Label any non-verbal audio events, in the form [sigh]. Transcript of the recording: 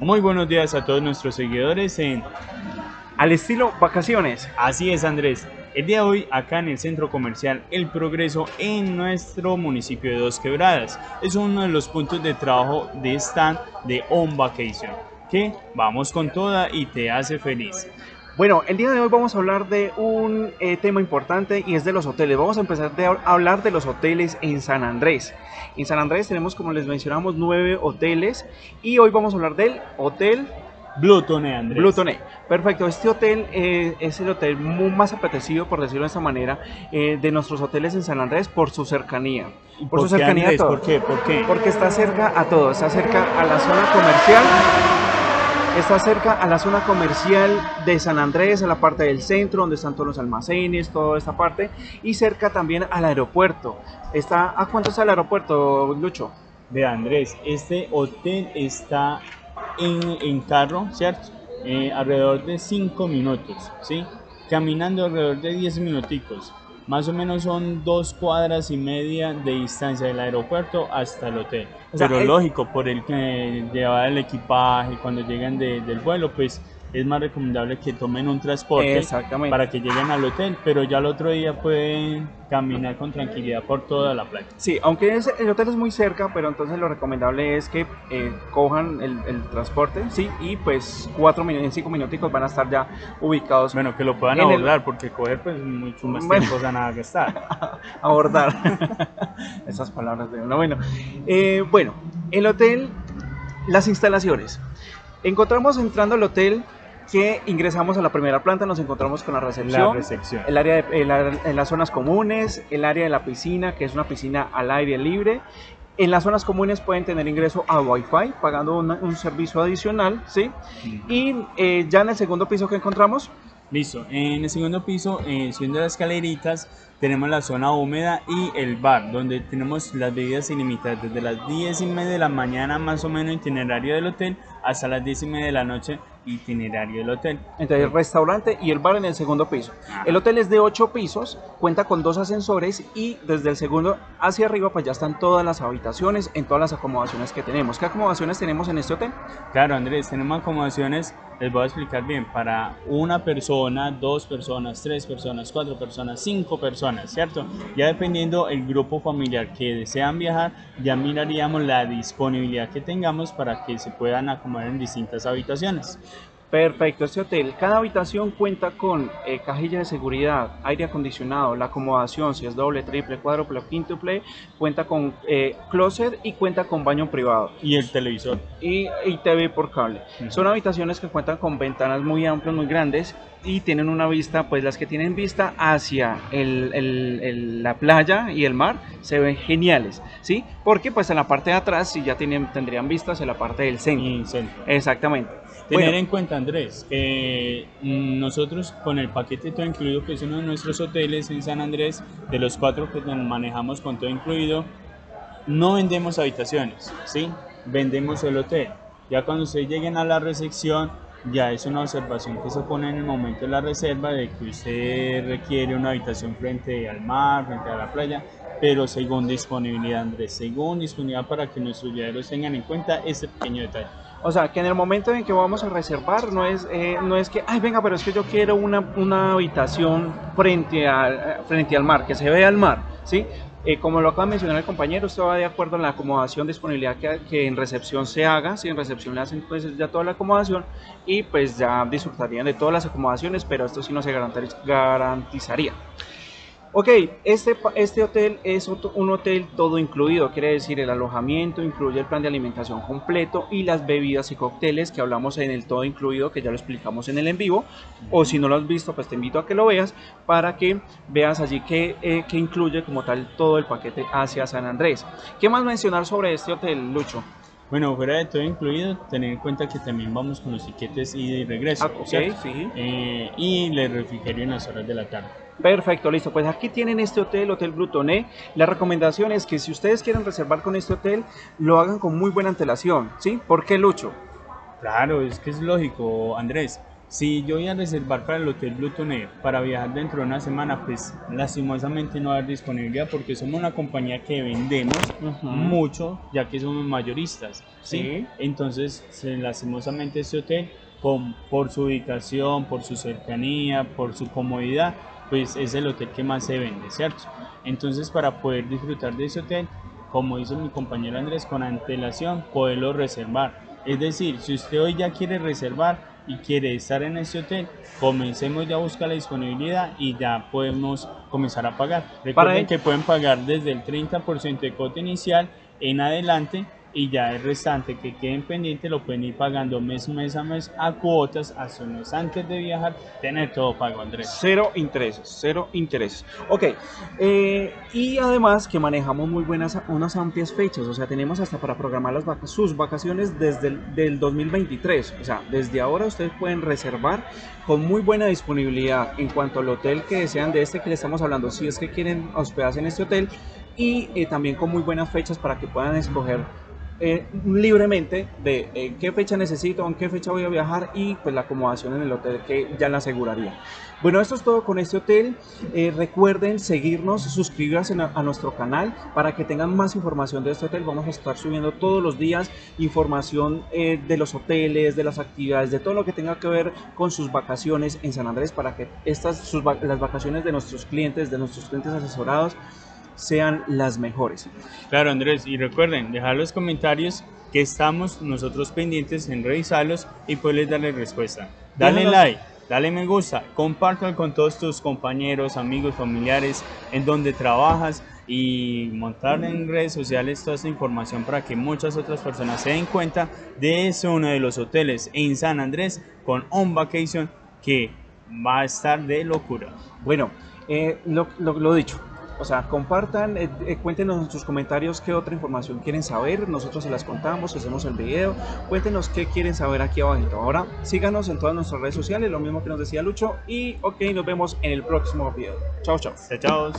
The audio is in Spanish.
Muy buenos días a todos nuestros seguidores en Al estilo vacaciones. Así es Andrés. El día de hoy acá en el centro comercial El Progreso en nuestro municipio de Dos Quebradas. Es uno de los puntos de trabajo de stand de On Vacation. Que vamos con toda y te hace feliz. Bueno, el día de hoy vamos a hablar de un eh, tema importante y es de los hoteles. Vamos a empezar de- a hablar de los hoteles en San Andrés. En San Andrés tenemos, como les mencionamos, nueve hoteles y hoy vamos a hablar del Hotel Blutone Andrés. Blutone. Perfecto, este hotel eh, es el hotel más apetecido, por decirlo de esta manera, eh, de nuestros hoteles en San Andrés por su cercanía. Por, su cercanía Andrés? a todo. ¿Por qué? ¿Por qué? Porque está cerca a todo, está cerca a la zona comercial, está cerca a la zona comercial de San Andrés, a la parte del centro, donde están todos los almacenes, toda esta parte, y cerca también al aeropuerto. Está, ¿A cuánto está el aeropuerto, Lucho? Ve Andrés, este hotel está en, en carro, ¿cierto? Eh, alrededor de 5 minutos, ¿sí? Caminando alrededor de 10 minuticos. Más o menos son dos cuadras y media de distancia del aeropuerto hasta el hotel. O sea, Pero el- lógico, por el que llevar el equipaje, cuando llegan de- del vuelo, pues es más recomendable que tomen un transporte para que lleguen al hotel, pero ya el otro día pueden caminar con tranquilidad por toda la playa. Sí, aunque es- el hotel es muy cerca, pero entonces lo recomendable es que eh, cojan el, el transporte, sí, y pues cuatro minutos, cinco minuticos van a estar ya ubicados Bueno, que lo puedan el- abordar, porque coger pues mucho más Bueno. tiempo van a gastar. abordar [laughs] esas palabras de uno. Bueno, eh, bueno, el hotel, las instalaciones. Encontramos entrando al hotel que ingresamos a la primera planta, nos encontramos con la recepción. La recepción. El área de- el en las zonas comunes, el área de la piscina, que es una piscina al aire libre. En las zonas comunes pueden tener ingreso a Wi-Fi, pagando una- un servicio adicional, ¿sí? Y eh, ya en el segundo piso que encontramos, Listo. En el segundo piso, eh, subiendo las escaleritas, tenemos la zona húmeda y el bar, donde tenemos las bebidas ilimitadas desde las 10 y media de la mañana, más o menos itinerario del hotel, hasta las 10 y media de la noche, itinerario del hotel. Entonces el restaurante y el bar en el segundo piso. Ajá. El hotel es de 8 pisos, cuenta con dos ascensores y desde el segundo hacia arriba pues ya están todas las habitaciones en todas las acomodaciones que tenemos. ¿Qué acomodaciones tenemos en este hotel? Claro, Andrés, tenemos acomodaciones, les voy a explicar bien, para una persona, dos personas, tres personas, cuatro personas, cinco personas, ¿cierto? Ya dependiendo el grupo familiar que desean viajar, ya miraríamos la disponibilidad que tengamos para que se puedan acomodar en distintas habitaciones. Perfecto, este hotel, cada habitación cuenta con eh, cajilla de seguridad, aire acondicionado, la acomodación, si es doble, triple, cuádruple o quíntuple, cuenta con eh, closet y cuenta con baño privado. Y el televisor. y, y TV por cable. Son habitaciones que cuentan con ventanas muy amplias, muy grandes y tienen una vista, pues las que tienen vista hacia el- el- el- la playa y el mar se ven geniales, ¿sí? Porque pues en la parte de atrás sí ya tienen, tendrían vistas en la parte del centro. Exactamente. Tener Bueno, en cuenta, Andrés, que nosotros con el paquete todo incluido, que es uno de nuestros hoteles en San Andrés, de los cuatro que manejamos con todo incluido, no vendemos habitaciones, ¿sí? Vendemos el hotel. Ya cuando ustedes lleguen a la recepción, ya es una observación que se pone en el momento de la reserva de que usted requiere una habitación frente al mar, frente a la playa, pero según disponibilidad, Andrés, según disponibilidad para que nuestros viajeros tengan en cuenta ese pequeño detalle. o sea, que en el momento en que vamos a reservar no es, eh, no es que, ay, venga, pero es que yo quiero una, una habitación frente eh, frente al mar, que se vea al mar, ¿sí? Eh, como lo acaba de mencionar el compañero, usted va de acuerdo en la acomodación, disponibilidad que, que en recepción se haga, si en recepción le hacen pues ya toda la acomodación y pues ya disfrutarían de todas las acomodaciones, pero esto sí no se garantiz- garantizaría. Ok, este, este hotel es otro- un hotel todo incluido, quiere decir el alojamiento, incluye el plan de alimentación completo y las bebidas y cócteles que hablamos en el todo incluido, que ya lo explicamos en el en vivo, o si no lo has visto, pues te invito a que lo veas para que veas allí que, eh, que incluye como tal todo el paquete hacia San Andrés. ¿Qué más mencionar sobre este hotel, Lucho? Bueno, fuera de todo incluido, tener en cuenta que también vamos con los tiquetes ida y regreso. Ah, ok, ¿cierto? sí. Eh, y le refrigerio en las horas de la tarde. Perfecto, listo. Pues aquí tienen este hotel, Hotel Brutoné. La recomendación es que si ustedes quieren reservar con este hotel, lo hagan con muy buena antelación, ¿sí? ¿Por qué, Lucho? Claro, es que es lógico, Andrés. Si yo voy a reservar para el Hotel Bluetonair para viajar dentro de una semana, pues lastimosamente no va a haber disponibilidad porque somos una compañía que vendemos mucho, ya que somos mayoristas. ¿sí? Sí. Entonces, lastimosamente este hotel, con, por su ubicación, por su cercanía, por su comodidad, pues es el hotel que más se vende, ¿cierto? Entonces, para poder disfrutar de ese hotel, como dice mi compañero Andrés, con antelación, poderlo reservar. Es decir, si usted hoy ya quiere reservar y quiere estar en este hotel, comencemos ya a buscar la disponibilidad y ya podemos comenzar a pagar. Recuerden que pueden pagar desde el 30% de cuota inicial en adelante y ya el restante que queden pendiente lo pueden ir pagando mes, mes a mes a cuotas hasta un mes antes de viajar, tener todo pago, Andrés. Cero intereses, cero intereses. Ok, eh, y además que manejamos muy buenas, unas amplias fechas, o sea, tenemos hasta para programar sus vacaciones desde el del 2023, o sea, desde ahora ustedes pueden reservar con muy buena disponibilidad en cuanto al hotel que desean de este que le estamos hablando, si es que quieren hospedarse en este hotel, y eh, también con muy buenas fechas para que puedan escoger eh, libremente de en qué fecha necesito, en qué fecha voy a viajar y pues la acomodación en el hotel que ya la aseguraría. Bueno, esto es todo con este hotel. Eh, recuerden seguirnos, suscribirse a, nuestro canal para que tengan más información de este hotel. Vamos a estar subiendo todos los días información eh, de los hoteles, de las actividades, de todo lo que tenga que ver con sus vacaciones en San Andrés para que estas, las vacaciones de nuestros clientes, de nuestros clientes asesorados, sean las mejores. Claro, Andrés, y recuerden, dejar los comentarios que estamos nosotros pendientes en revisarlos y poderles darle respuesta. Dale Déjanos- like, dale me gusta, compártelo con todos tus compañeros, amigos, familiares, en donde trabajas y montar en redes sociales toda esta información para que muchas otras personas se den cuenta de ese uno de los hoteles en San Andrés con On Vacation que va a estar de locura. Bueno, eh, lo, lo- lo dicho. O sea, compartan, eh, eh, cuéntenos en sus comentarios qué otra información quieren saber. Nosotros se las contamos, hacemos el video. Cuéntenos qué quieren saber aquí abajo. Ahora, síganos en todas nuestras redes sociales, lo mismo que nos decía Lucho. Y ok, nos vemos en el próximo video. Chao, chao. Chao, chao.